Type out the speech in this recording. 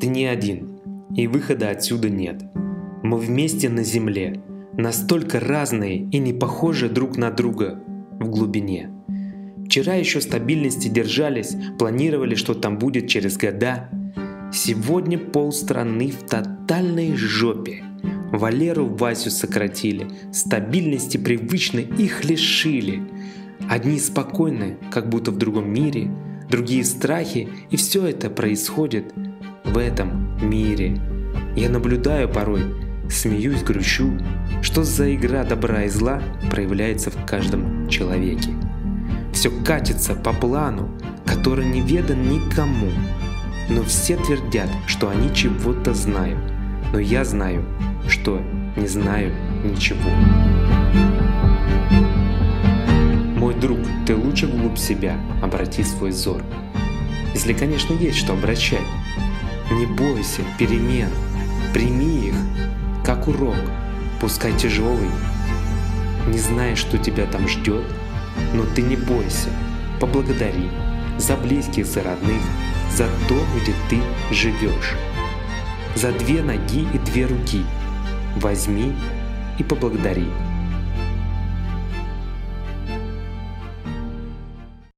Ты не один, и выхода отсюда нет. Мы вместе на земле, настолько разные и не похожи друг на друга в глубине. Вчера еще стабильности держались, планировали, что там будет через года. Сегодня полстраны в тотальной жопе. Валеру Васю сократили, стабильности привычной их лишили. Одни спокойны, как будто в другом мире, другие страхи, и все это происходит в этом мире. Я наблюдаю порой, смеюсь, грущу, что за игра добра и зла проявляется в каждом человеке. Все катится по плану, который не ведан никому. Но все твердят, что они чего-то знают. Но я знаю, что не знаю ничего. Мой друг, ты лучше вглубь себя обрати свой взор. Если, конечно, есть что обращать. Не бойся перемен, прими их, как урок, пускай тяжелый. Не знаешь, что тебя там ждет, но ты не бойся, поблагодари за близких, за родных, за то, где ты живешь. За две ноги и две руки возьми и поблагодари.